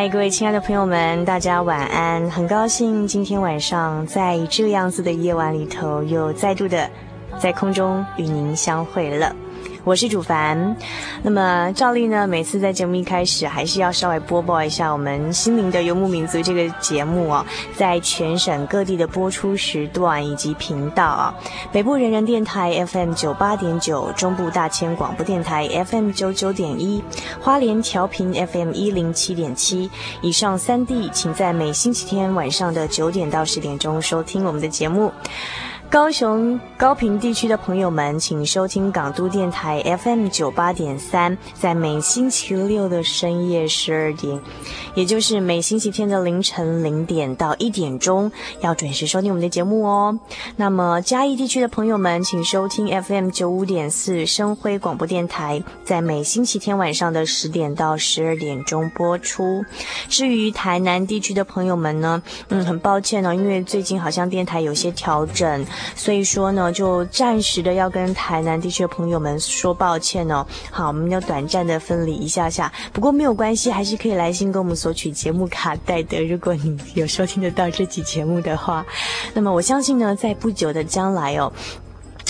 嗨，各位亲爱的朋友们，大家晚安！很高兴今天晚上在这样子的夜晚里头，又再度的在空中与您相会了。我是主凡，那么照例呢，每次在节目一开始，还是要稍微播报一下我们心灵的游牧民族这个节目哦，在全省各地的播出时段以及频道啊，北部人人电台 FM 九八点九，中部大千广播电台 FM 九九点一，花莲调频 FM 一零七点七，以上三地，请在每星期天晚上的九点到十点钟收听我们的节目。高雄高屏地区的朋友们，请收听港都电台 FM 九八点三，在每星期六的深夜十二点，也就是每星期天的凌晨零点到一点钟，要准时收听我们的节目哦。那么嘉义地区的朋友们，请收听 FM 九五点四生辉广播电台，在每星期天晚上的十点到十二点钟播出。至于台南地区的朋友们呢，嗯，很抱歉哦，因为最近好像电台有些调整。所以说呢，就暂时的要跟台南地区的朋友们说抱歉哦。好，我们要短暂的分离一下下，不过没有关系，还是可以来信跟我们索取节目卡带的。如果你有收听得到这期节目的话，那么我相信呢，在不久的将来哦，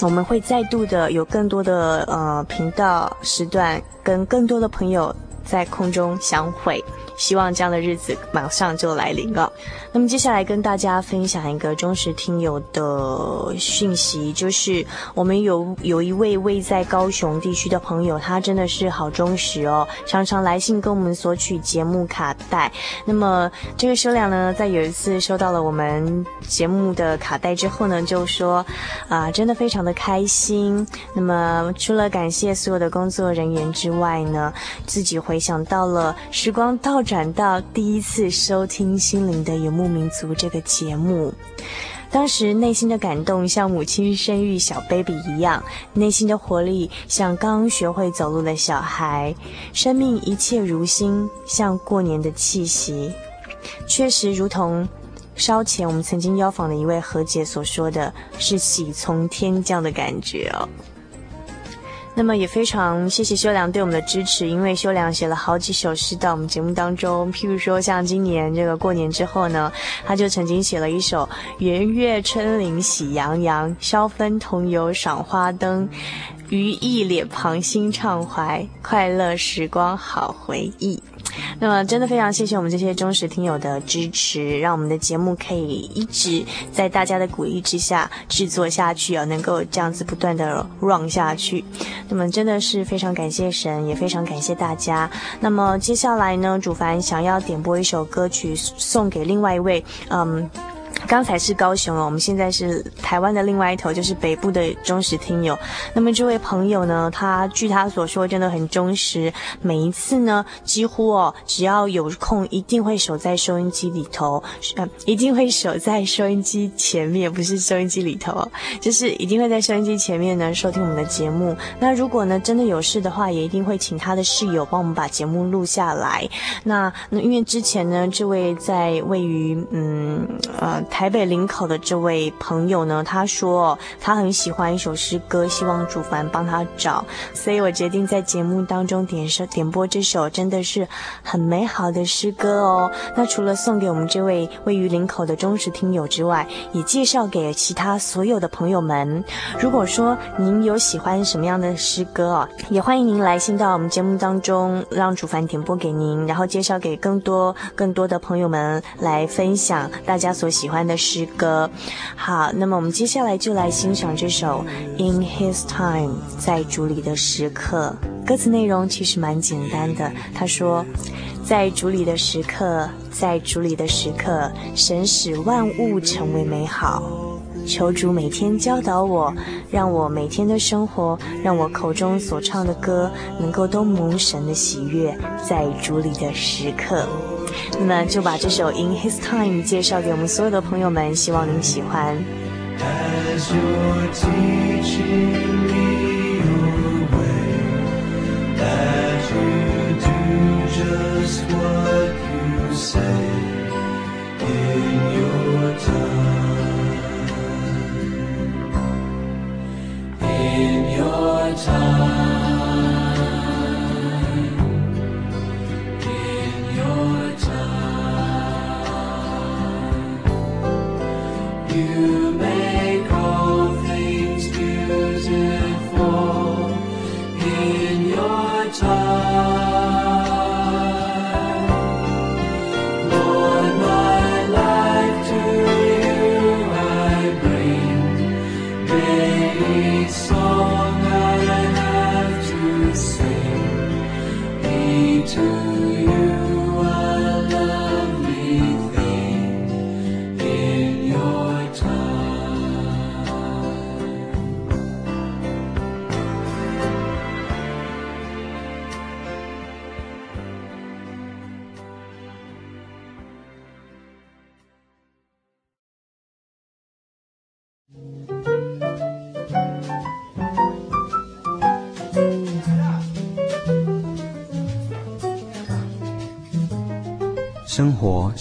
我们会再度的有更多的呃频道时段，跟更多的朋友在空中相会。希望这样的日子马上就来临了。那么接下来跟大家分享一个忠实听友的讯息，就是我们有有一位位在高雄地区的朋友，他真的是好忠实哦，常常来信跟我们索取节目卡带。那么这个收量呢，在有一次收到了我们节目的卡带之后呢，就说啊，真的非常的开心。那么除了感谢所有的工作人员之外呢，自己回想到了时光倒转到第一次收听《心灵的游牧民族》这个节目，当时内心的感动像母亲生育小 baby 一样，内心的活力像刚学会走路的小孩，生命一切如新，像过年的气息。确实，如同稍前我们曾经邀访的一位何姐所说的是喜从天降的感觉哦。那么也非常谢谢修良对我们的支持，因为修良写了好几首诗到我们节目当中，譬如说像今年这个过年之后呢，他就曾经写了一首“圆月春林喜洋洋，消分同游赏花灯，余忆脸庞心畅怀，快乐时光好回忆。”那么，真的非常谢谢我们这些忠实听友的支持，让我们的节目可以一直在大家的鼓励之下制作下去啊，能够这样子不断的 run 下去。那么，真的是非常感谢神，也非常感谢大家。那么，接下来呢，主凡想要点播一首歌曲送给另外一位，嗯。刚才是高雄哦，我们现在是台湾的另外一头，就是北部的忠实听友。那么这位朋友呢，他据他所说，真的很忠实。每一次呢，几乎哦，只要有空，一定会守在收音机里头，呃，一定会守在收音机前面，不是收音机里头，就是一定会在收音机前面呢收听我们的节目。那如果呢真的有事的话，也一定会请他的室友帮我们把节目录下来。那那因为之前呢，这位在位于嗯呃。台北林口的这位朋友呢，他说他很喜欢一首诗歌，希望主凡帮他找，所以我决定在节目当中点首点播这首真的是很美好的诗歌哦。那除了送给我们这位位于林口的忠实听友之外，也介绍给其他所有的朋友们。如果说您有喜欢什么样的诗歌哦，也欢迎您来信到我们节目当中，让主凡点播给您，然后介绍给更多更多的朋友们来分享大家所喜欢的。诗歌，好，那么我们接下来就来欣赏这首《In His Time》在主里的时刻。歌词内容其实蛮简单的，他说：“在主里的时刻，在主里的时刻，神使万物成为美好。求主每天教导我，让我每天的生活，让我口中所唱的歌，能够都蒙神的喜悦。在主里的时刻。”那就把这首《In His Time》介绍给我们所有的朋友们，希望您喜欢。生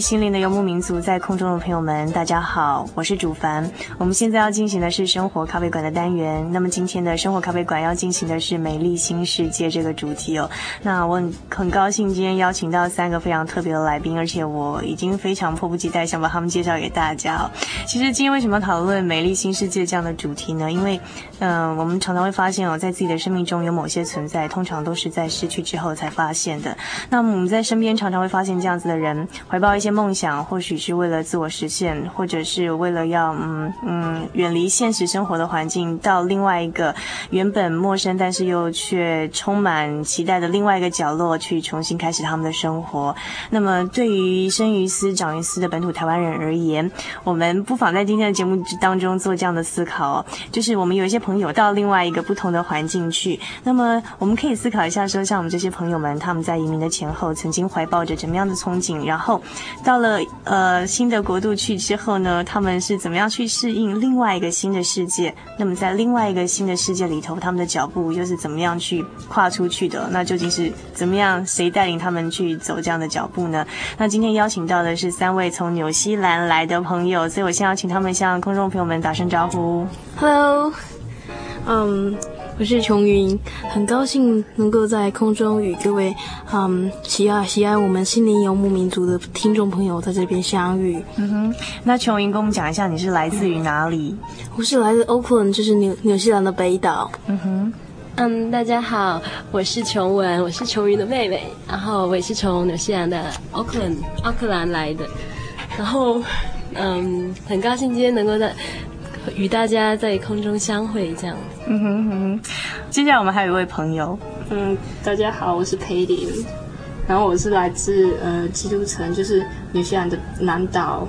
心灵的游牧民族，在空中的朋友们，大家好，我是主凡。我们现在要进行的是生活咖啡馆的单元。那么今天的生活咖啡馆要进行的是美丽新世界这个主题哦。那我很很高兴今天邀请到三个非常特别的来宾，而且我已经非常迫不及待想把他们介绍给大家哦。其实今天为什么讨论美丽新世界这样的主题呢？因为，嗯、我们常常会发现哦，在自己的生命中有某些存在，通常都是在失去之后才发现的。那么我们在身边常常会发现这样子的人，怀抱。一些梦想，或许是为了自我实现，或者是为了要嗯嗯远离现实生活的环境，到另外一个原本陌生但是又却充满期待的另外一个角落去重新开始他们的生活。那么，对于生于斯长于斯的本土台湾人而言，我们不妨在今天的节目当中做这样的思考，就是我们有一些朋友到另外一个不同的环境去，那么我们可以思考一下说，像我们这些朋友们，他们在移民的前后曾经怀抱着怎么样的憧憬，然后。到了呃新的国度去之后呢，他们是怎么样去适应另外一个新的世界？那么在另外一个新的世界里头，他们的脚步又是怎么样去跨出去的？那究竟是怎么样？谁带领他们去走这样的脚步呢？那今天邀请到的是三位从纽西兰来的朋友，所以我先要请他们向空中朋友们打声招呼。Hello，嗯、我是琼云，很高兴能够在空中与各位嗯喜爱喜爱我们心灵游牧民族的听众朋友在这边相遇。嗯哼，那琼云跟我们讲一下，你是来自于哪里？我是来自 Auckland，就是纽纽西兰的北岛。嗯哼，嗯，大家好，我是琼文，我是琼云的妹妹，然后我也是从纽西兰的 Auckland 奥克兰来的，然后嗯，很高兴今天能够在。与大家在空中相会，这样。嗯哼哼。接下来我们还有一位朋友，嗯，大家好，我是裴林，然后我是来自呃基督城，就是纽西兰的南岛。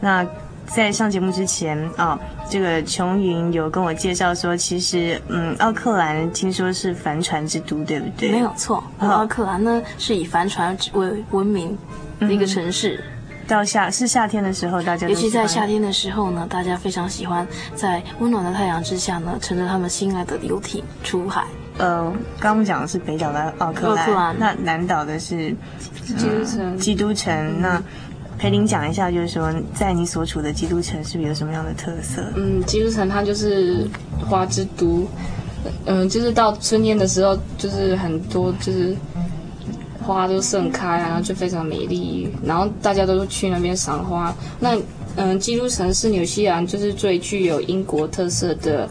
那在上节目之前啊、哦，这个琼云有跟我介绍说，其实嗯，奥克兰听说是帆船之都，对不对？没有错，奥克兰呢是以帆船为闻名的一个城市。嗯到夏是夏天的时候，大家尤其在夏天的时候呢，大家非常喜欢在温暖的太阳之下呢，乘着他们心爱的游艇出海。呃，刚刚我们讲的是北岛的奥克兰，那南岛的是基督城。基督城。嗯、那裴林讲一下，就是说在你所处的基督城是不是有什么样的特色？嗯，基督城它就是花之都，嗯，就是到春天的时候，就是很多就是。花都盛开啊，然后就非常美丽，然后大家都去那边赏花。那嗯，基督城是纽西兰就是最具有英国特色的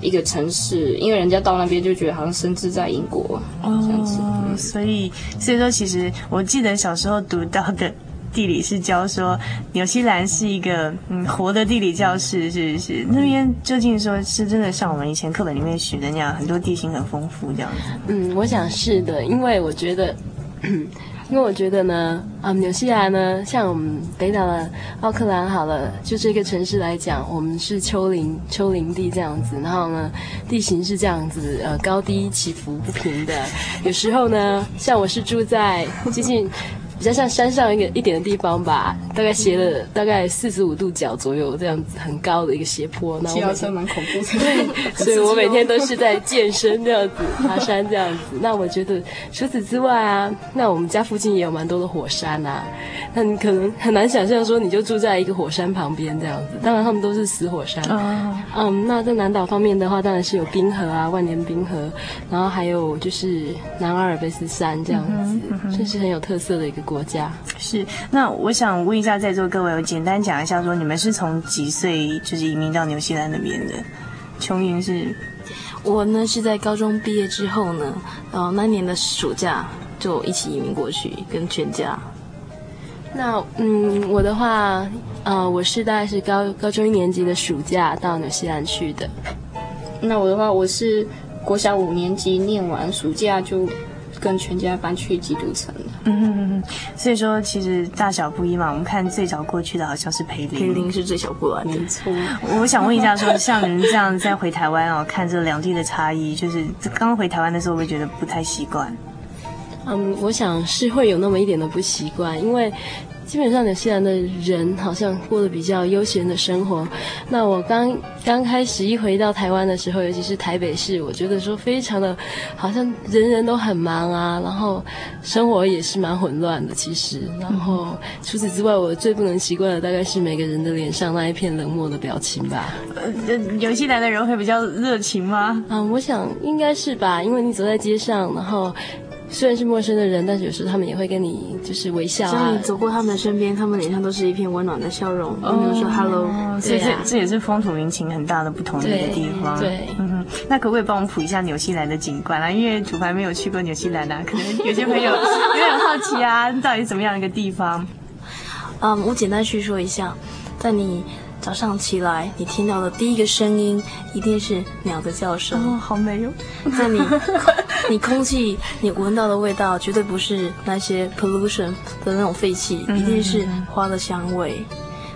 一个城市，因为人家到那边就觉得好像身置在英国这样子。哦，所以所以说，其实我记得小时候读到的地理是教说，纽西兰是一个嗯活的地理教室，是不是？那边究竟说是真的像我们以前课本里面学的那样，很多地形很丰富这样子？嗯，我想是的，因为我觉得。因为我觉得呢，啊，纽西兰呢，像我们北岛的奥克兰好了，就这个城市来讲，我们是丘陵丘陵地这样子，然后呢，地形是这样子，呃，高低起伏不平的。有时候呢，像我是住在接近。比较像山上一个一点的地方吧，大概斜了大概四十五度角左右，这样子很高的一个斜坡。骑车蛮恐怖的。对，所以我每天都是在健身这样子，爬山这样子。那我觉得除此之外啊，那我们家附近也有蛮多的火山啊。那你可能很难想象说你就住在一个火山旁边这样子。当然他们都是死火山。嗯。嗯，那在南岛方面的话，当然是有冰河啊，万年冰河，然后还有就是南阿尔卑斯山这样子，这、嗯、是很有特色的一个。国家是，那我想问一下在座各位，我简单讲一下，说你们是从几岁就是移民到纽西兰那边的？琼云是，我呢是在高中毕业之后呢，然后那年的暑假就一起移民过去，跟全家。那嗯，我的话，呃，我是大概是高高中一年级的暑假到纽西兰去的。那我的话，我是国小五年级念完暑假就。跟全家搬去基督城。嗯嗯嗯，所以说其实大小不一嘛。我们看最早过去的好像是培林，培林是最小过来的，没错。我想问一下说，像您这样再回台湾哦，看这两地的差异，就是刚回台湾的时候，会觉得不太习惯。嗯，我想是会有那么一点的不习惯，因为。基本上纽西兰的人好像过得比较悠闲的生活。那我刚刚开始一回到台湾的时候，尤其是台北市，我觉得说非常的，好像人人都很忙啊，然后生活也是蛮混乱的。其实，然后除此之外，我最不能习惯的大概是每个人的脸上那一片冷漠的表情吧。呃，纽西兰的人会比较热情吗？嗯，我想应该是吧，因为你走在街上，然后。虽然是陌生的人，但是有时候他们也会跟你就是微笑啊。你走过他们的身边，他们脸上都是一片温暖的笑容，比如说 “hello”。所以这这也是风土民情很大的不同的一个地方。对，嗯哼。那可不可以帮我们普一下纽西兰的景观啊？因为主凡没有去过纽西兰啊，可能有些朋友 有点好奇啊，到底怎么样一个地方？嗯，我简单叙说一下，在你。早上起来，你听到的第一个声音一定是鸟的叫声。哦，好美哟！在你，你空气，你闻到的味道绝对不是那些 pollution 的那种废气，一定是花的香味。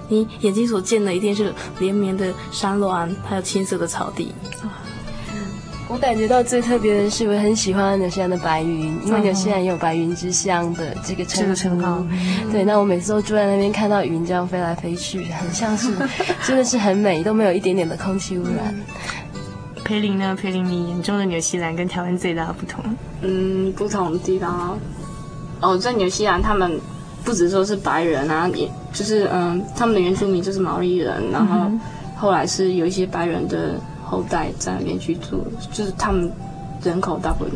你眼睛所见的一定是连绵的山峦，还有青色的草地。我感觉到最特别的是，我很喜欢纽西兰的白云，因为纽西兰也有“白云之乡”的这个称称号。对，那我每次都住在那边，看到云这样飞来飞去，很像是，真的是很美，都没有一点点的空气污染。培林呢？培林，你眼中的纽西兰跟台湾最大的不同？嗯，不同的地方哦，在纽西兰，他们不只说是白人啊，也就是嗯，他们的原住民就是毛利人，然后后来是有一些白人的。后代在那边去住，就是他们人口大部分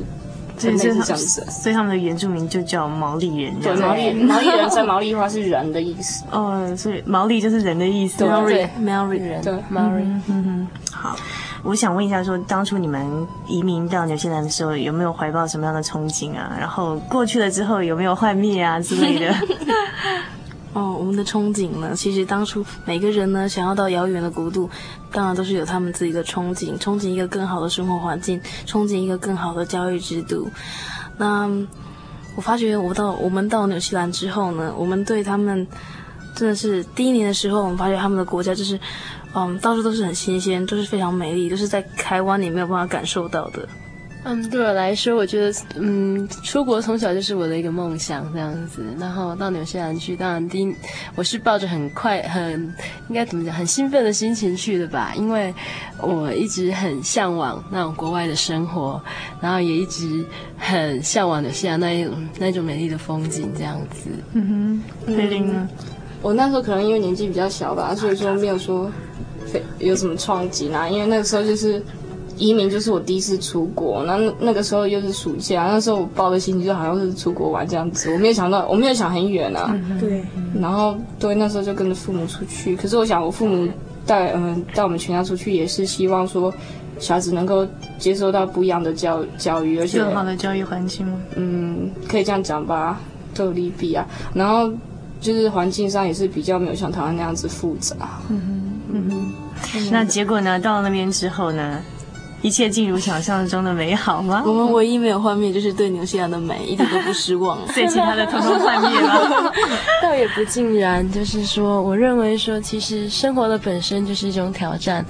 是这样子，所以他们的原住民就叫毛利人。对，毛利毛利人在毛利话是人的意思。哦，所以毛利就是人的意思。对，毛利毛利人。对，毛利。嗯哼，好。我想问一下说，说当初你们移民到纽西兰的时候，有没有怀抱什么样的憧憬啊？然后过去了之后，有没有幻灭啊之类的？哦，我们的憧憬呢？其实当初每个人呢，想要到遥远的国度，当然都是有他们自己的憧憬，憧憬一个更好的生活环境，憧憬一个更好的教育制度。那我发觉，我到我们到纽西兰之后呢，我们对他们真的是第一年的时候，我们发觉他们的国家就是。嗯，到处都是很新鲜，都是非常美丽，都是在台湾你没有办法感受到的。嗯，对我来说，我觉得，嗯，出国从小就是我的一个梦想，这样子。然后到纽西兰去，当然第一，我是抱着很快、很应该怎么讲，很兴奋的心情去的吧，因为我一直很向往那种国外的生活，然后也一直很向往纽西兰那一种那种美丽的风景，这样子。嗯哼，菲伶呢？我那时候可能因为年纪比较小吧，所以说没有说。有什么创举啦？因为那个时候就是移民，就是我第一次出国。那那个时候又是暑假，那时候我抱的心情就好像是出国玩这样子。我没有想到，我没有想很远啊。对。然后对，那时候就跟着父母出去。可是我想，我父母带嗯带我们全家出去，也是希望说小孩子能够接受到不一样的教教育，而且更好的教育环境吗？嗯，可以这样讲吧，都有利弊啊。然后就是环境上也是比较没有像台湾那样子复杂。嗯哼，嗯哼。那结果呢？到了那边之后呢？一切尽如想象中的美好吗？我们唯一没有幻灭，就是对纽西兰的美一点都不失望。所以其他的统统幻灭了。倒也不尽然，就是说，我认为说，其实生活的本身就是一种挑战。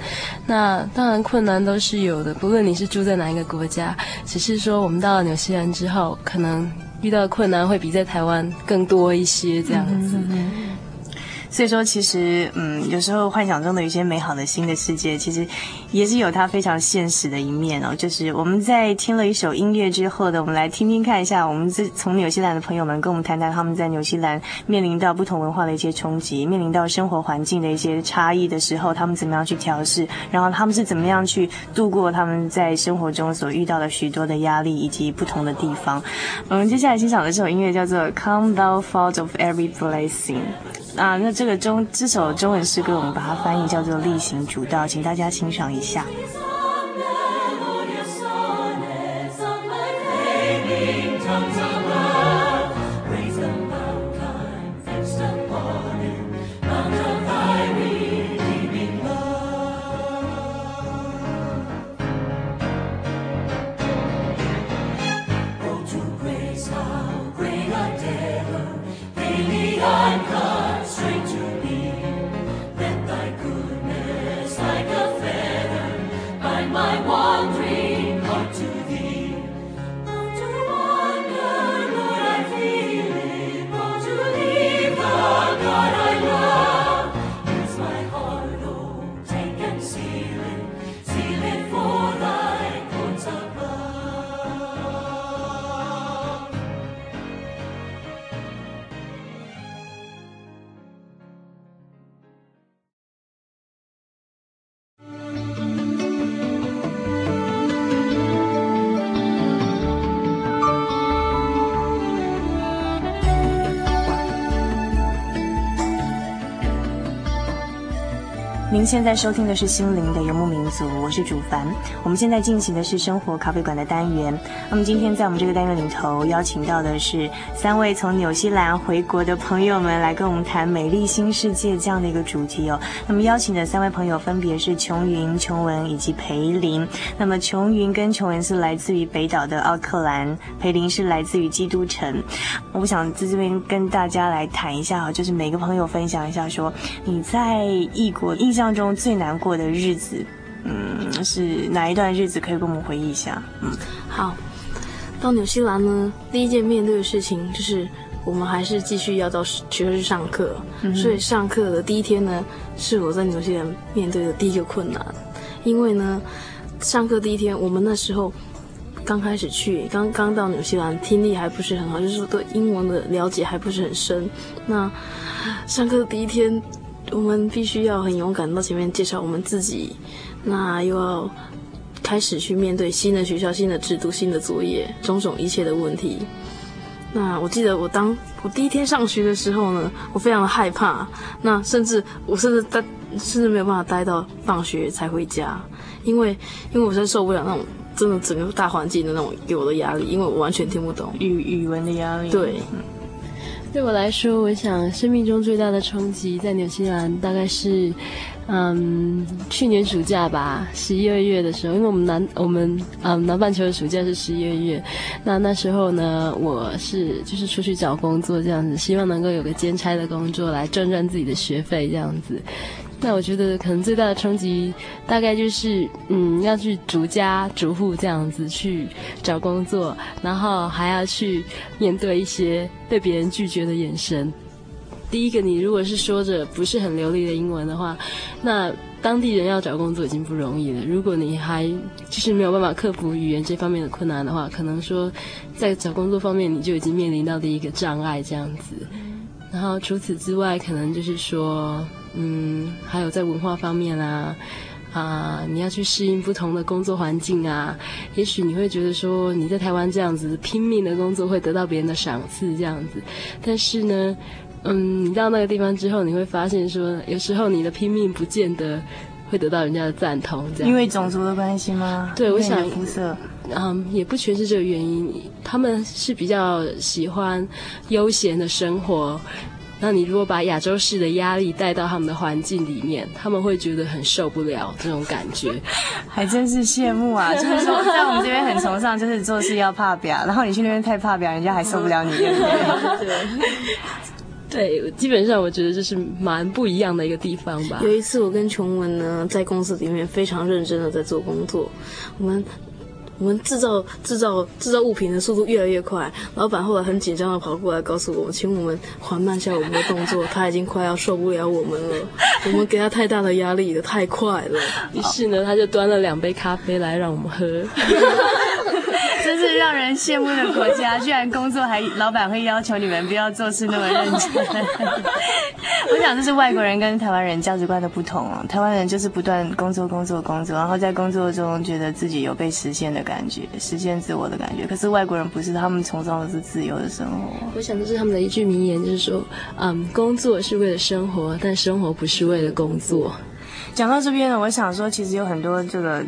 那当然困难都是有的，不论你是住在哪一个国家，只是说我们到了纽西兰之后，可能遇到的困难会比在台湾更多一些，这样子。嗯嗯所以说，其实，嗯，有时候幻想中的一些美好的新的世界，其实也是有它非常现实的一面哦。就是我们在听了一首音乐之后的，我们来听听看一下，我们这从纽西兰的朋友们跟我们谈谈他们在纽西兰面临到不同文化的一些冲击，面临到生活环境的一些差异的时候，他们怎么样去调试，然后他们是怎么样去度过他们在生活中所遇到的许多的压力以及不同的地方。我们接下来欣赏的这首音乐叫做《Come Thou Fount of Every Blessing》。啊，那这个中这首中文诗歌，我们把它翻译叫做“力行主道”，请大家欣赏一下。现在收听的是心灵的游牧民族，我是主凡。我们现在进行的是生活咖啡馆的单元。那么今天在我们这个单元里头，邀请到的是三位从纽西兰回国的朋友们，来跟我们谈美丽新世界这样的一个主题哦。那么邀请的三位朋友分别是琼云、琼文以及培林。那么琼云跟琼文是来自于北岛的奥克兰，培林是来自于基督城。我想在这边跟大家来谈一下哈，就是每个朋友分享一下说你在异国印象。当中最难过的日子，嗯，是哪一段日子？可以跟我们回忆一下。嗯，好，到纽西兰呢，第一件面对的事情就是我们还是继续要到学校去上课，嗯、所以上课的第一天呢，是我在纽西兰面对的第一个困难，因为呢，上课第一天，我们那时候刚开始去，刚刚到纽西兰，听力还不是很好，就是说对英文的了解还不是很深。那上课的第一天。我们必须要很勇敢到前面介绍我们自己，那又要开始去面对新的学校、新的制度、新的作业，种种一切的问题。那我记得我当我第一天上学的时候呢，我非常的害怕。那甚至我甚至待甚至没有办法待到放学才回家，因为因为我真受不了那种真的整个大环境的那种给我的压力，因为我完全听不懂语语文的压力。对，对我来说，我想生命中最大的冲击在纽西兰大概是。嗯，去年暑假吧，十一二月的时候，因为我们南我们嗯南半球的暑假是十一二月，那那时候呢，我是就是出去找工作这样子，希望能够有个兼差的工作来赚赚自己的学费这样子。那我觉得可能最大的冲击大概就是嗯要去逐家逐户这样子去找工作，然后还要去面对一些被别人拒绝的眼神。第一个，你如果是说着不是很流利的英文的话，那当地人要找工作已经不容易了。如果你还就是没有办法克服语言这方面的困难的话，可能说在找工作方面你就已经面临到第一个障碍这样子。然后除此之外，可能就是说，嗯，还有在文化方面啊，啊，你要去适应不同的工作环境啊。也许你会觉得说你在台湾这样子拼命的工作会得到别人的赏赐这样子，但是呢。嗯，你到那个地方之后，你会发现说，有时候你的拼命不见得会得到人家的赞同，这样。因为种族的关系吗？对，我想肤色，嗯，也不全是这个原因。他们是比较喜欢悠闲的生活，那你如果把亚洲式的压力带到他们的环境里面，他们会觉得很受不了这种感觉。还真是羡慕啊！就是说，在我们这边很崇尚，就是做事要怕表，然后你去那边太怕表，人家还受不了你，对不对？对。对，基本上我觉得这是蛮不一样的一个地方吧。有一次，我跟琼文呢在公司里面非常认真的在做工作，我们我们制造制造制造物品的速度越来越快。老板后来很紧张的跑过来告诉我们，请我们缓慢下我们的动作，他已经快要受不了我们了，我们给他太大的压力了，太快了。于是呢，他就端了两杯咖啡来让我们喝。真是让人羡慕的国家，居然工作还老板会要求你们不要做事那么认真。我想这是外国人跟台湾人价值观的不同哦。台湾人就是不断工作、工作、工作，然后在工作中觉得自己有被实现的感觉，实现自我的感觉。可是外国人不是，他们崇尚的是自由的生活。我想这是他们的一句名言，就是说，嗯，工作是为了生活，但生活不是为了工作。讲到这边呢，我想说，其实有很多这个。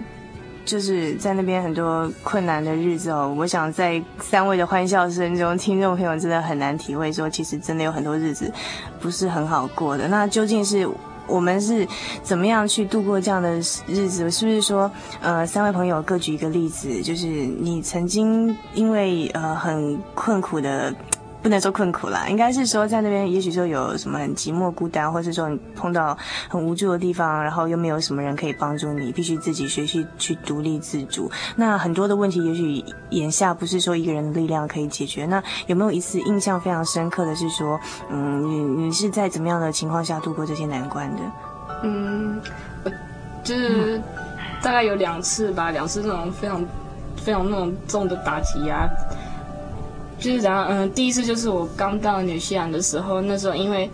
就是在那边很多困难的日子哦，我想在三位的欢笑声中，听众朋友真的很难体会说，其实真的有很多日子不是很好过的。那究竟是我们是怎么样去度过这样的日子？是不是说，呃，三位朋友各举一个例子，就是你曾经因为呃很困苦的。不能说困苦啦，应该是说在那边，也许说有什么很寂寞孤单，或是说你碰到很无助的地方，然后又没有什么人可以帮助你，必须自己学习去独立自主。那很多的问题，也许眼下不是说一个人的力量可以解决。那有没有一次印象非常深刻的是说，嗯，你你是在怎么样的情况下度过这些难关的？嗯，就是大概有两次吧，两次那种非常非常那种重的打击啊。就是然后，嗯，第一次就是我刚到纽西兰的时候，那时候因为，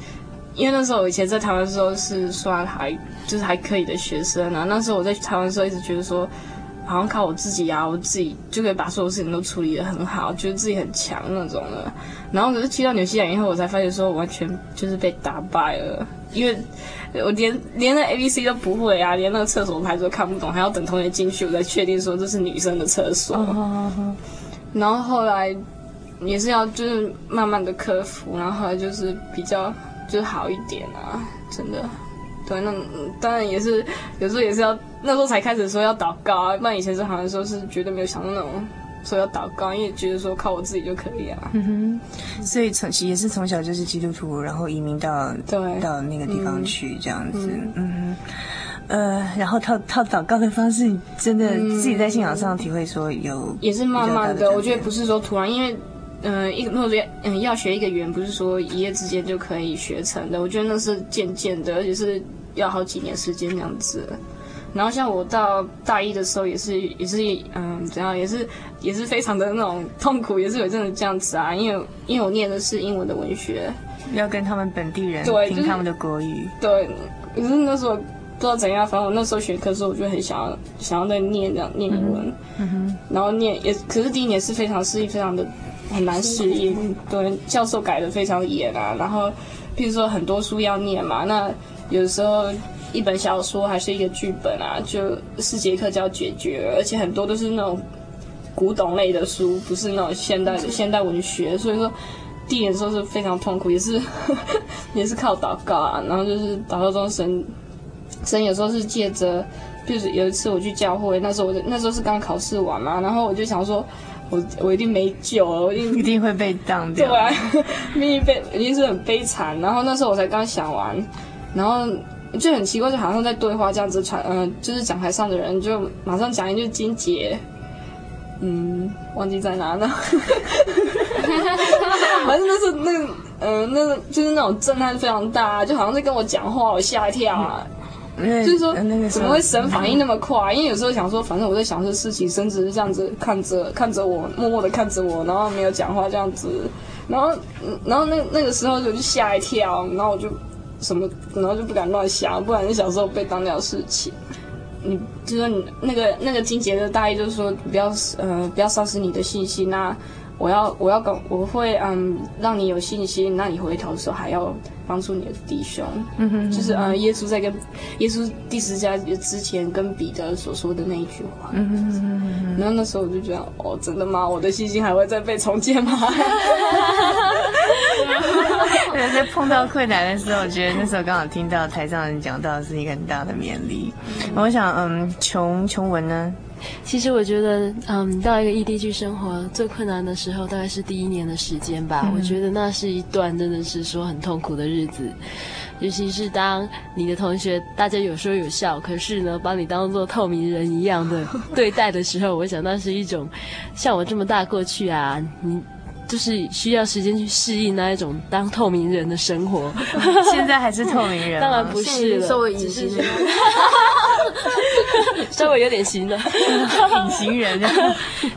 因为那时候我以前在台湾的时候是算还就是还可以的学生啊。那时候我在台湾的时候一直觉得说，好像靠我自己啊，我自己就可以把所有事情都处理得很好，觉得自己很强那种的。然后可是去到纽西兰以后，我才发现说，我完全就是被打败了，因为我连连那 A B C 都不会啊，连那个厕所牌子都看不懂，还要等同学进去我才确定说这是女生的厕所。Oh, oh, oh. 然后后来。也是要就是慢慢的克服，然后后来就是比较就是好一点啊，真的，对，那当然也是有时候也是要那时候才开始说要祷告啊，不然以前是好像说是绝对没有想到那种说要祷告，因为觉得说靠我自己就可以啊。嗯哼，所以从也是从小就是基督徒，然后移民到对到那个地方去这样子，嗯，嗯哼，呃，然后靠靠祷告的方式，真的自己在信仰上体会说有也是慢慢的，我觉得不是说突然因为。嗯，一个或者嗯，要学一个语言，不是说一夜之间就可以学成的。我觉得那是渐渐的，而且是要好几年时间这样子。然后像我到大一的时候，也是也是嗯，怎样，也是也是非常的那种痛苦，也是有真的这样子啊。因为因为我念的是英文的文学，要跟他们本地人对听他们的国语，对。可是那时候不知道怎样，反正我那时候学科时候，我就很想要想要再念这样念英文，然后念也，可是第一年是非常适应，非常的很难适应，对，教授改的非常严啊，然后譬如说很多书要念嘛，那有的时候一本小说还是一个剧本啊，就四节课就要解决，而且很多都是那种古董类的书，不是那种现代的现代文学，所以说。第一时候是非常痛苦，也是呵呵 也是靠祷告啊，然后就是祷告中神神有时候是借着，就是有一次我去教会，那时候我就那时候是刚考试完嘛，然后我就想说，我我一定没救了，我一定一定会被当掉，对啊，命运被一定是很悲惨。然后那时候我才刚想完，然后就很奇怪，就好像在对话这样子传，嗯、呃，就是讲台上的人就马上讲一句金姐。嗯，忘记在哪了。反正就是那个，嗯、呃，那个就是那种震撼非常大，就好像在跟我讲话，我吓一跳啊。嗯、就是说，怎么会神反应那么快？因为有时候想说，反正我在想这事情，神只是这样子看着看着我，默默的看着我，然后没有讲话这样子。然后，然后那那个时候我就吓一跳，然后我就什么，然后就不敢乱想，不然是小时候被当掉事情。你就是说你那个那个金杰的大意就是说不要呃不要丧失你的信心那、啊、我要我要搞我会嗯让你有信心，那你回头的时候还要帮助你的弟兄，嗯哼，就是呃耶稣在跟耶稣第十家之前跟彼得所说的那一句话，嗯哼，嗯哼，然后那时候我就觉得哦真的吗？我的信心还会再被重建吗？对，在碰到困难的时候，我觉得那时候刚好听到台上人讲到的是一个很大的勉励。嗯、我想，嗯，琼琼文呢？其实我觉得，嗯，到一个异地去生活最困难的时候，大概是第一年的时间吧。嗯、我觉得那是一段真的是说很痛苦的日子，尤其是当你的同学大家有说有笑，可是呢，把你当做透明人一样的对待的时候，我想那是一种像我这么大过去啊，你。就是需要时间去适应那一种当透明人的生活。现在还是透明人？当然不是了，稍微隐形人，稍微有点形的隐形人。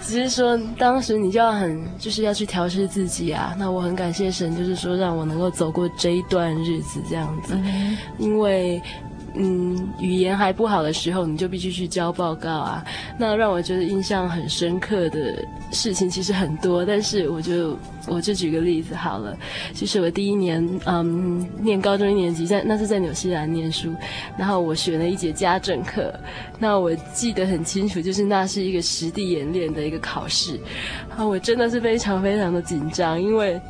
只是说，当时你就要很，就是要去调试自己啊。那我很感谢神，就是说让我能够走过这一段日子这样子，嗯、因为。嗯，语言还不好的时候，你就必须去交报告啊。那让我觉得印象很深刻的事情其实很多，但是我就我就举个例子好了。其实我第一年，嗯，念高中一年级，在那是在纽西兰念书，然后我选了一节家政课。那我记得很清楚，就是那是一个实地演练的一个考试，啊，我真的是非常非常的紧张，因为。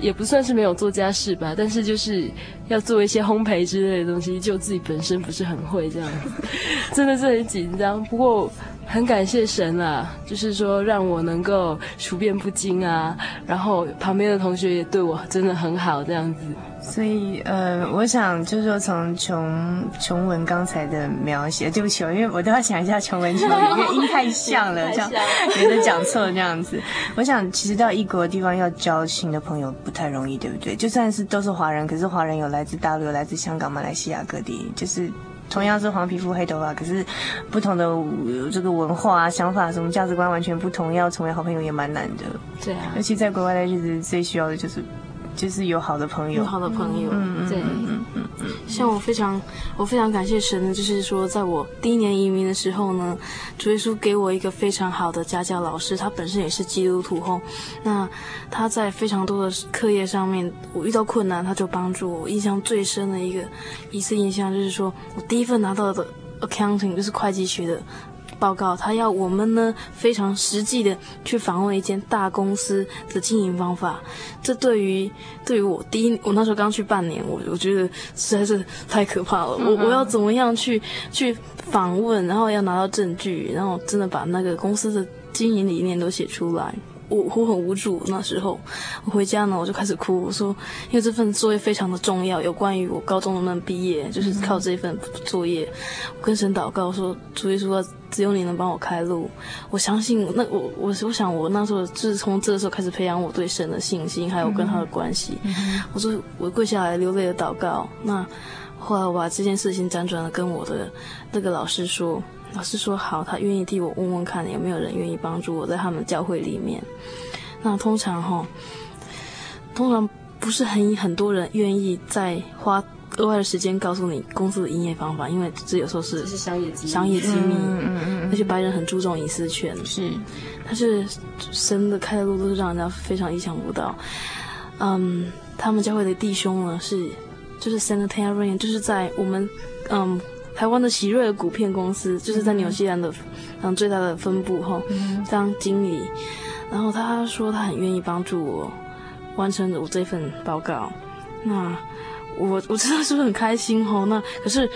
也不算是没有做家事吧，但是就是要做一些烘焙之类的东西，就自己本身不是很会这样子，真的是很紧张。不过很感谢神啊，就是说让我能够处变不惊啊，然后旁边的同学也对我真的很好这样子。所以，呃，我想就是说，从琼琼文刚才的描写，对不起，因为我都要想一下琼文琼文，因为音太像了，这样 有的讲错这样子。我想，其实到异国的地方要交新的朋友不太容易，对不对？就算是都是华人，可是华人有来自大陆，有来自香港、马来西亚各地，就是同样是黄皮肤、黑头发，可是不同的这个文化啊、想法、什么价值观完全不同，要成为好朋友也蛮难的。对啊，尤其在国外的日子，最需要的就是。就是有好的朋友，有好的朋友，嗯、对，嗯嗯嗯，嗯像我非常，我非常感谢神的，就是说，在我第一年移民的时候呢，主耶稣给我一个非常好的家教老师，他本身也是基督徒后，那他在非常多的课业上面，我遇到困难，他就帮助我。印象最深的一个一次印象就是说，我第一份拿到的 accounting 就是会计学的。报告，他要我们呢非常实际的去访问一间大公司的经营方法。这对于对于我第一，我那时候刚去半年，我我觉得实在是太可怕了。我我要怎么样去去访问，然后要拿到证据，然后真的把那个公司的经营理念都写出来。我我很无助，那时候我回家呢，我就开始哭。我说，因为这份作业非常的重要，有关于我高中能不能毕业，就是靠这份作业。我跟神祷告说，主耶稣，只有你能帮我开路。我相信，那我我我想，我那时候就是从这个时候开始培养我对神的信心，还有跟他的关系。我说，我跪下来流泪的祷告。那后来我把这件事情辗转的跟我的那个老师说。老师说好，他愿意替我问问看有没有人愿意帮助我在他们教会里面。那通常哈，通常不是很很多人愿意再花额外的时间告诉你公司的营业方法，因为这有时候是是商业机密，商业机密。嗯嗯嗯，那些白人很注重隐私权，是，但是神的开的路都是让人家非常意想不到。嗯，他们教会的弟兄呢是，就是 Sanitarian，就是在我们嗯台湾的喜瑞的股片公司，就是在纽西兰的嗯最大的分部哈，当经理。然后他说他很愿意帮助我完成我这份报告。那我我知道是不是很开心哦？那可是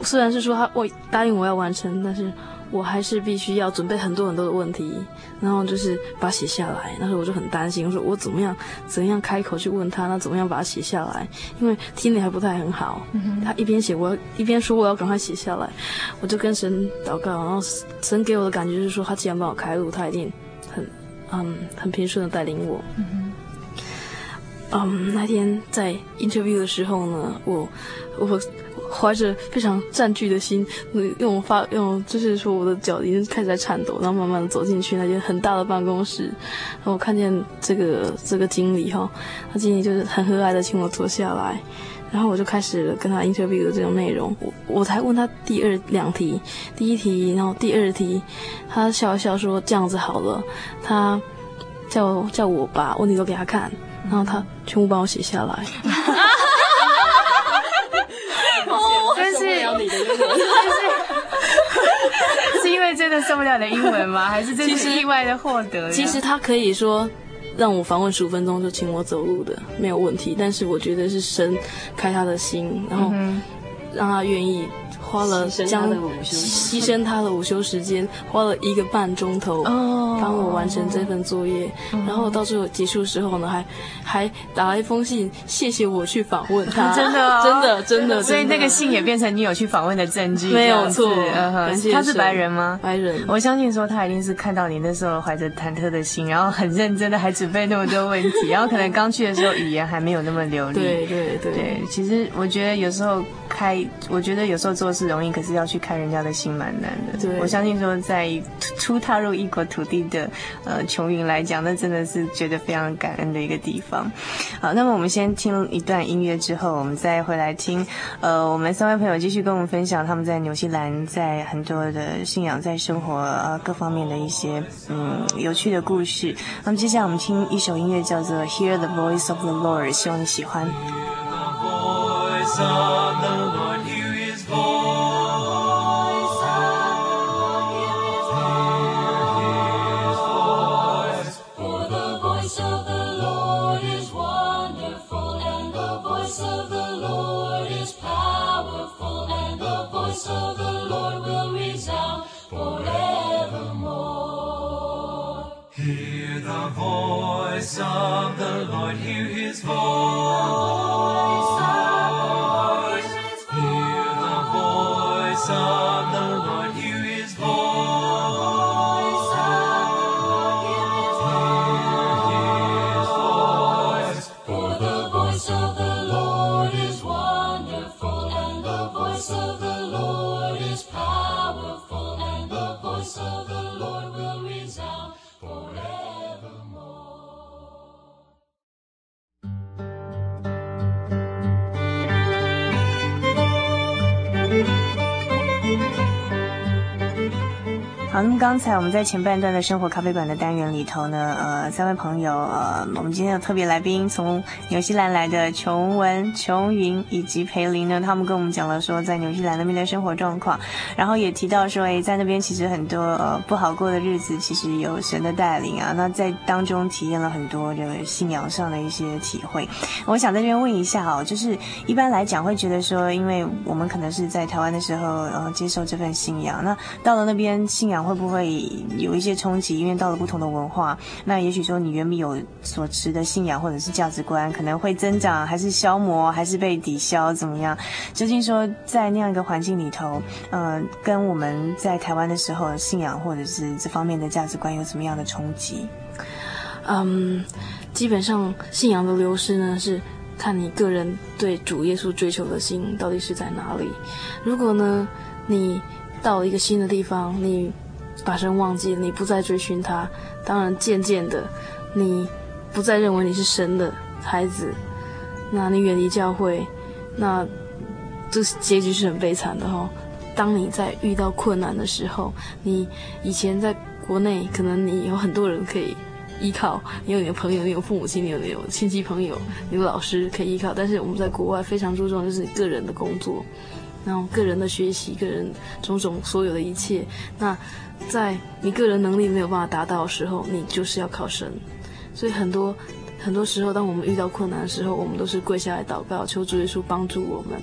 虽然是说他我答应我要完成，但是。我还是必须要准备很多很多的问题，然后就是把它写下来。那时候我就很担心，我说我怎么样怎样开口去问他，那怎么样把它写下来？因为听力还不太很好。嗯、他一边写，我一边说我要赶快写下来。我就跟神祷告，然后神给我的感觉就是说，他既然帮我开路，他一定很嗯很平顺的带领我。嗯，嗯，那天在 interview 的时候呢，我我。怀着非常占据的心，用发用就是说我的脚已经开始在颤抖，然后慢慢的走进去那间很大的办公室，然后我看见这个这个经理哈，他经理就是很和蔼的请我坐下来，然后我就开始跟他 interview 这种内容，我我才问他第二两题，第一题，然后第二题，他笑了笑说这样子好了，他叫叫我把问题都给他看，然后他全部帮我写下来。是因为真的受不了你的英文吗？还是真是意外的获得？其实他可以说让我访问十五分钟就请我走路的没有问题，但是我觉得是神开他的心，然后让他愿意。花了将牺牲他的午休时间，花了一个半钟头帮我完成这份作业，然后到最后结束时候呢，还还打了一封信，谢谢我去访问他，真的，真的，真的，所以那个信也变成你有去访问的证据，没有错。他是白人吗？白人。我相信说他一定是看到你那时候怀着忐忑的心，然后很认真的还准备那么多问题，然后可能刚去的时候语言还没有那么流利。对对对对，其实我觉得有时候开，我觉得有时候做事。容易，可是要去看人家的心蛮难的。对，我相信说，在初踏入异国土地的呃琼云来讲，那真的是觉得非常感恩的一个地方。好，那么我们先听一段音乐之后，我们再回来听呃我们三位朋友继续跟我们分享他们在纽西兰在很多的信仰在生活呃各方面的一些嗯有趣的故事。那么接下来我们听一首音乐叫做《Hear the Voice of the Lord》，希望你喜欢。Love the Lord, hear his voice. 那么刚才我们在前半段的生活咖啡馆的单元里头呢，呃，三位朋友，呃，我们今天的特别来宾从纽西兰来的琼文、琼云以及培林呢，他们跟我们讲了说在纽西兰那边的生活状况，然后也提到说，哎，在那边其实很多呃不好过的日子，其实有神的带领啊，那在当中体验了很多这个信仰上的一些体会。我想在这边问一下哦，就是一般来讲会觉得说，因为我们可能是在台湾的时候，然后接受这份信仰，那到了那边信仰会。会不会有一些冲击？因为到了不同的文化，那也许说你原本有所持的信仰或者是价值观，可能会增长，还是消磨，还是被抵消，怎么样？究竟说在那样一个环境里头，嗯、呃，跟我们在台湾的时候信仰或者是这方面的价值观有什么样的冲击？嗯，基本上信仰的流失呢，是看你个人对主耶稣追求的心到底是在哪里。如果呢，你到了一个新的地方，你把神忘记，你不再追寻他，当然渐渐的，你不再认为你是神的孩子，那你远离教会，那这结局是很悲惨的哈。当你在遇到困难的时候，你以前在国内可能你有很多人可以依靠，你有你的朋友，你有父母亲，你有你有亲戚朋友，你有老师可以依靠。但是我们在国外非常注重就是你个人的工作，然后个人的学习，个人种种所有的一切。那在你个人能力没有办法达到的时候，你就是要靠神。所以很多很多时候，当我们遇到困难的时候，我们都是跪下来祷告，求主耶稣帮助我们。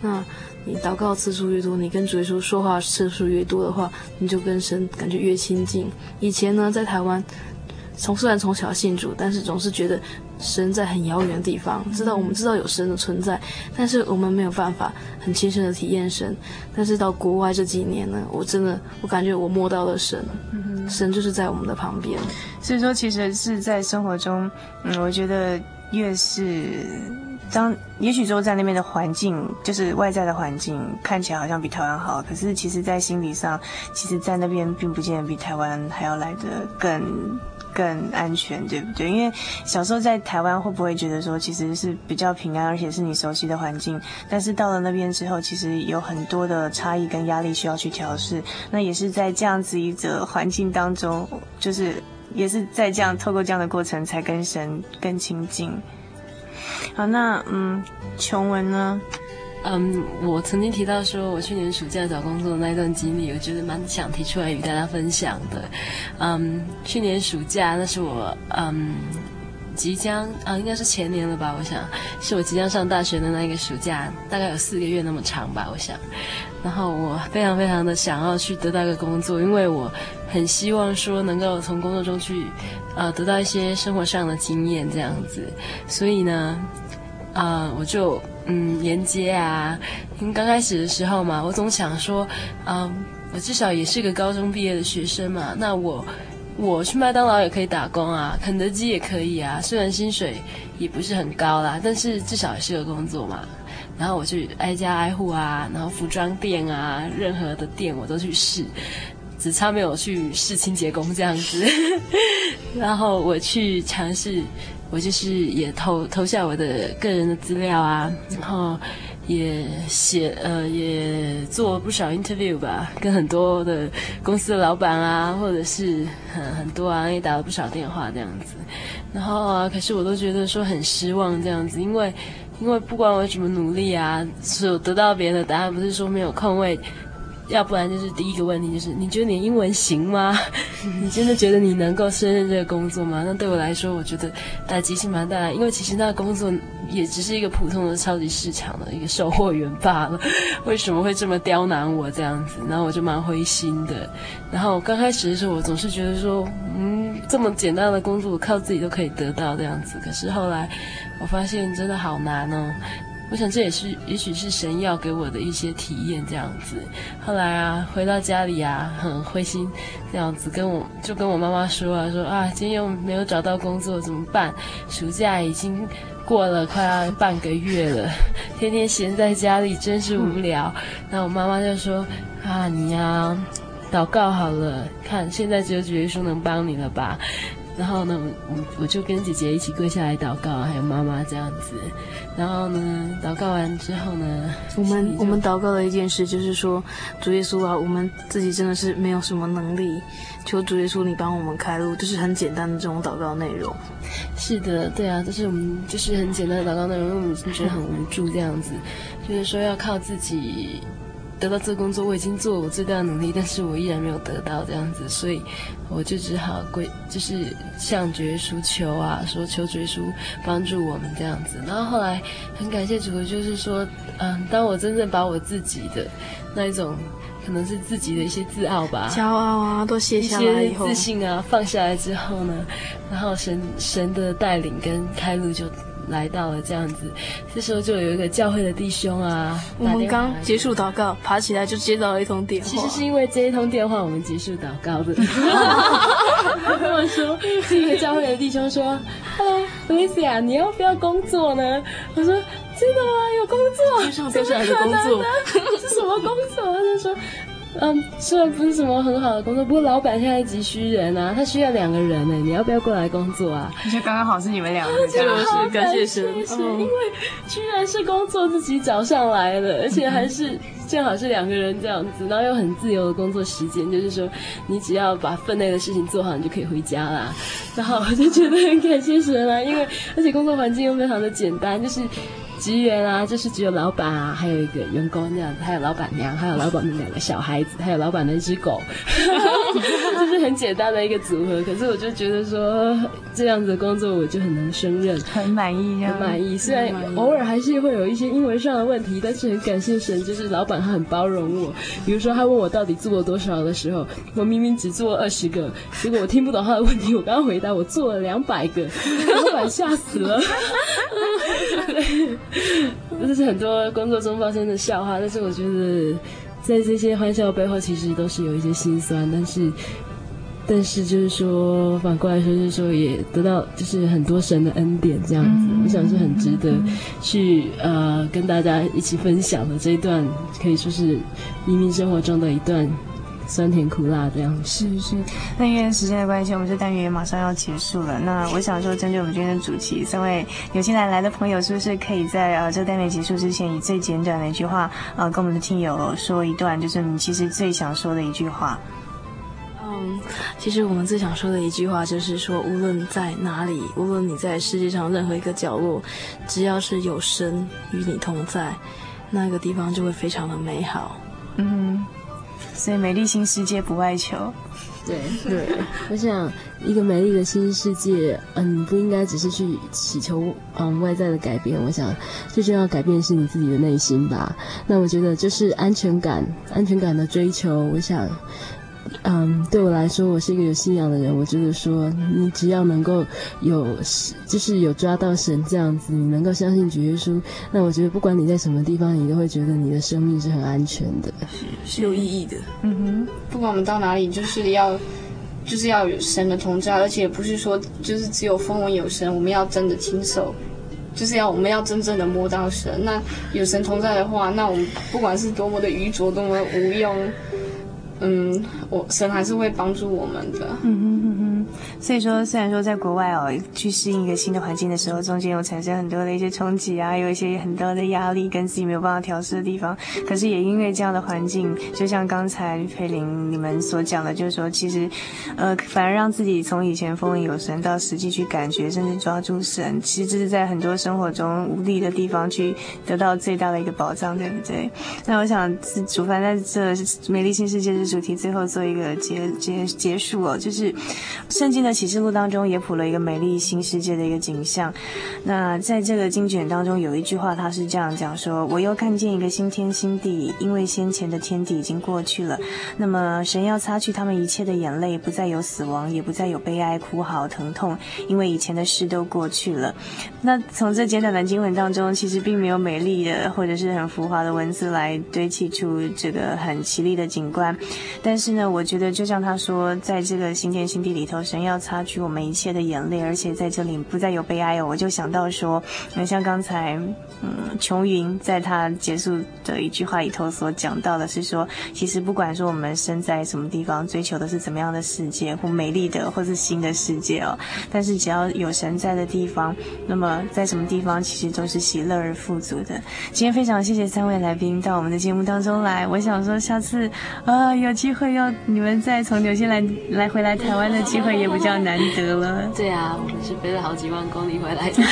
那你祷告次数越多，你跟主耶稣说话次数越多的话，你就跟神感觉越亲近。以前呢，在台湾，从虽然从小信主，但是总是觉得神在很遥远的地方，知道我们知道有神的存在，但是我们没有办法很亲身的体验神。但是到国外这几年呢，我真的我感觉我摸到了神，神就是在我们的旁边。所以说，其实是在生活中，嗯，我觉得越是。当也许说在那边的环境，就是外在的环境看起来好像比台湾好，可是其实，在心理上，其实，在那边并不见得比台湾还要来得更更安全，对不对？因为小时候在台湾会不会觉得说，其实是比较平安，而且是你熟悉的环境，但是到了那边之后，其实有很多的差异跟压力需要去调试。那也是在这样子一个环境当中，就是也是在这样透过这样的过程，才跟神更亲近。好，那嗯，琼文呢？嗯，我曾经提到说，我去年暑假找工作的那一段经历，我觉得蛮想提出来与大家分享的。嗯，去年暑假那是我嗯即将啊，应该是前年了吧？我想是我即将上大学的那一个暑假，大概有四个月那么长吧，我想。然后我非常非常的想要去得到一个工作，因为我很希望说能够从工作中去。呃，得到一些生活上的经验这样子，所以呢，啊、我就嗯连接啊，因为刚开始的时候嘛，我总想说，嗯、我至少也是个高中毕业的学生嘛，那我我去麦当劳也可以打工啊，肯德基也可以啊，虽然薪水也不是很高啦，但是至少也是个工作嘛。然后我去挨家挨户啊，然后服装店啊，任何的店我都去试。只差没有去试清洁工这样子，然后我去尝试，我就是也投投下我的个人的资料啊，然后也写呃也做了不少 interview 吧，跟很多的公司的老板啊，或者是很很多啊，也打了不少电话这样子，然后啊，可是我都觉得说很失望这样子，因为因为不管我怎么努力啊，所得到别人的答案不是说没有空位。要不然就是第一个问题，就是你觉得你英文行吗？你真的觉得你能够胜任这个工作吗？那对我来说，我觉得打击性蛮大的，因为其实那个工作也只是一个普通的超级市场的一个售货员罢了。为什么会这么刁难我这样子？然后我就蛮灰心的。然后刚开始的时候，我总是觉得说，嗯，这么简单的工作，我靠自己都可以得到这样子。可是后来我发现真的好难哦。我想这也是，也许是神要给我的一些体验这样子。后来啊，回到家里啊，很灰心，这样子跟我就跟我妈妈说啊，说啊，今天又没有找到工作怎么办？暑假已经过了快要半个月了，天天闲在家里真是无聊。那、嗯、我妈妈就说啊，你呀、啊，祷告好了，看现在只有主耶稣能帮你了吧。然后呢，我我就跟姐姐一起跪下来祷告，还有妈妈这样子。然后呢，祷告完之后呢，我们我们祷告的一件事就是说，主耶稣啊，我们自己真的是没有什么能力，求主耶稣你帮我们开路，就是很简单的这种祷告内容。是的，对啊，就是我们就是很简单的祷告内容，因为我们觉得很无助这样子，就是说要靠自己。得到这个工作，我已经做了我最大的努力，但是我依然没有得到这样子，所以我就只好跪，就是向主耶稣求啊，说求主耶稣帮助我们这样子。然后后来很感谢主，就是说，嗯，当我真正把我自己的那一种，可能是自己的一些自傲吧、骄傲啊，都卸下来以后，自信啊放下来之后呢，然后神神的带领跟开路就。来到了这样子，这时候就有一个教会的弟兄啊，我们刚结束祷告，爬起来就接到了一通电话。其实是因为这一通电话，我们结束祷告的。我跟我说，是一个教会的弟兄说：“Hello，Felicia，你要不要工作呢？”我说：“真的吗？有工作？”上接下来的工作 是什么工作？他就说。嗯，虽然不是什么很好的工作，不过老板现在急需人啊，他需要两个人呢，你要不要过来工作啊？就刚刚好是你们两个，就是感谢神，是因为居然是工作自己找上来了，而且还是正好是两个人这样子，然后又很自由的工作时间，就是说你只要把分内的事情做好，你就可以回家啦。然后我就觉得很感谢神啊，因为而且工作环境又非常的简单，就是。职员啊，就是只有老板啊，还有一个员工这样子，还有老板娘，还有老板的两个小孩子，还有老板的一只狗，就是很简单的一个组合。可是我就觉得说，这样子的工作我就很能胜任，很满意，很满意。虽然偶尔还是会有一些英文上的问题，但是很感谢神，就是老板他很包容我。比如说他问我到底做了多少的时候，我明明只做了二十个，结果我听不懂他的问题，我刚刚回答我做了两百个，老板吓死了。这是很多工作中发生的笑话，但是我觉得，在这些欢笑背后，其实都是有一些心酸。但是，但是就是说，反过来说，就是说，也得到就是很多神的恩典，这样子，嗯、我想是很值得去呃跟大家一起分享的这一段，可以说是移民生活中的一段。酸甜苦辣这样是是，那因为时间的关系，我们这单元也马上要结束了。那我想说，针对我们今天的主题，三位纽西兰来的朋友，是不是可以在呃这个单元结束之前，以最简短的一句话，呃，跟我们的听友说一段，就是你其实最想说的一句话？嗯，其实我们最想说的一句话，就是说，无论在哪里，无论你在世界上任何一个角落，只要是有神与你同在，那个地方就会非常的美好。嗯。所以，美丽新世界不外求。对对，我想一个美丽的新世界，嗯，不应该只是去祈求嗯外在的改变。我想最重要改变是你自己的内心吧。那我觉得就是安全感，安全感的追求。我想。嗯，对我来说，我是一个有信仰的人。我觉得说，你只要能够有，就是有抓到神这样子，你能够相信主耶稣，那我觉得不管你在什么地方，你都会觉得你的生命是很安全的，是有意义的。嗯哼，不管我们到哪里，就是要，就是要有神的同在，而且不是说就是只有风闻有神，我们要真的亲手，就是要我们要真正的摸到神。那有神同在的话，那我们不管是多么的愚拙，多么的无用。嗯，我神还是会帮助我们的。嗯哼哼哼。所以说，虽然说在国外哦，去适应一个新的环境的时候，中间有产生很多的一些冲击啊，有一些很多的压力跟自己没有办法调试的地方。可是也因为这样的环境，就像刚才佩玲你们所讲的，就是说，其实，呃，反而让自己从以前风闻有神到实际去感觉，甚至抓住神，其实这是在很多生活中无力的地方去得到最大的一个保障，对不对？那我想，主凡在这美丽新世界主题最后做一个结结结束哦，就是圣经的启示录当中也谱了一个美丽新世界的一个景象。那在这个经卷当中有一句话，他是这样讲说：“我又看见一个新天新地，因为先前的天地已经过去了。那么神要擦去他们一切的眼泪，不再有死亡，也不再有悲哀、哭嚎、疼痛，因为以前的事都过去了。”那从这简短的经文当中，其实并没有美丽的或者是很浮华的文字来堆砌出这个很綺丽的景观，但是呢，我觉得就像他说，在这个新天新地里头，神要擦去我们一切的眼泪，而且在这里不再有悲哀哦。我就想到说，像刚才嗯，琼云在他结束的一句话里头所讲到的是说，其实不管说我们身在什么地方，追求的是怎么样的世界，或美丽的，或是新的世界哦，但是只要有神在的地方，那么在什么地方，其实都是喜乐而富足的。今天非常谢谢三位来宾到我们的节目当中来，我想说下次啊、有机会。要你们再从纽西兰来回来台湾的机会也比较难得了。对啊，我们是飞了好几万公里回来的。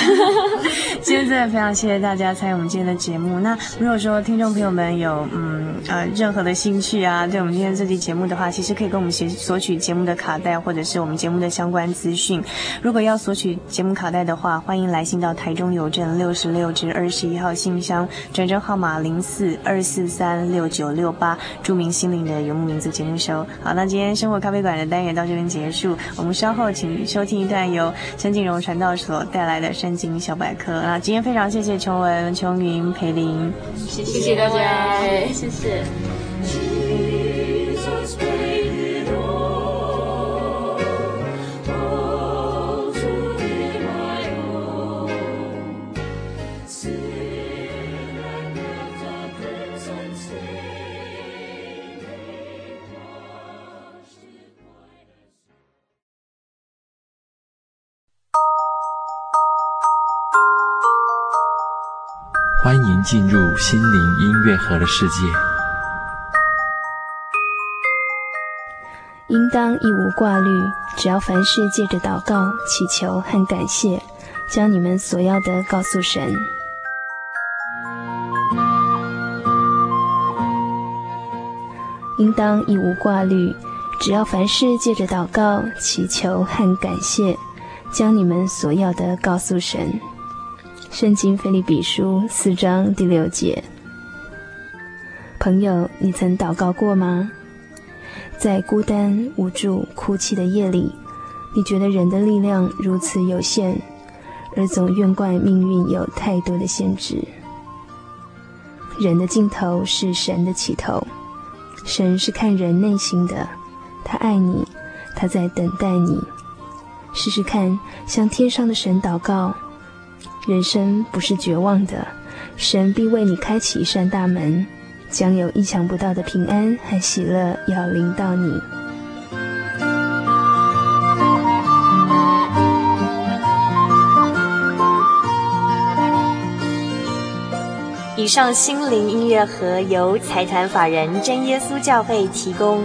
今天真的非常谢谢大家参与我们今天的节目。那如果说听众朋友们有嗯呃任何的兴趣啊，对我们今天这期节目的话，其实可以跟我们索索取节目的卡带或者是我们节目的相关资讯。如果要索取节目卡带的话，欢迎来信到台中邮政六十六至二十一号信箱，转账号码零四二四三六九六八，著名心灵的游牧民族节目收好，那今天生活咖啡馆的单元到这边结束。我们稍后请收听一段由陈景荣传道所带来的圣经小百科。那今天非常谢谢琼文、琼云、培林，谢谢大家，谢谢。进入心灵音乐盒的世界。应当一无挂虑，只要凡事借着祷告、祈求和感谢，将你们所要的告诉神。应当一无挂虑，只要凡事借着祷告、祈求和感谢，将你们所要的告诉神。圣经腓立比书四章第六节，朋友，你曾祷告过吗？在孤单、无助、哭泣的夜里，你觉得人的力量如此有限，而总怨怪命运有太多的限制。人的尽头是神的起头，神是看人内心的，他爱你，他在等待你。试试看，向天上的神祷告。人生不是绝望的，神必为你开启一扇大门，将有意想不到的平安和喜乐要临到你。以上心灵音乐盒由财团法人真耶稣教会提供。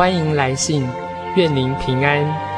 欢迎来信，愿您平安。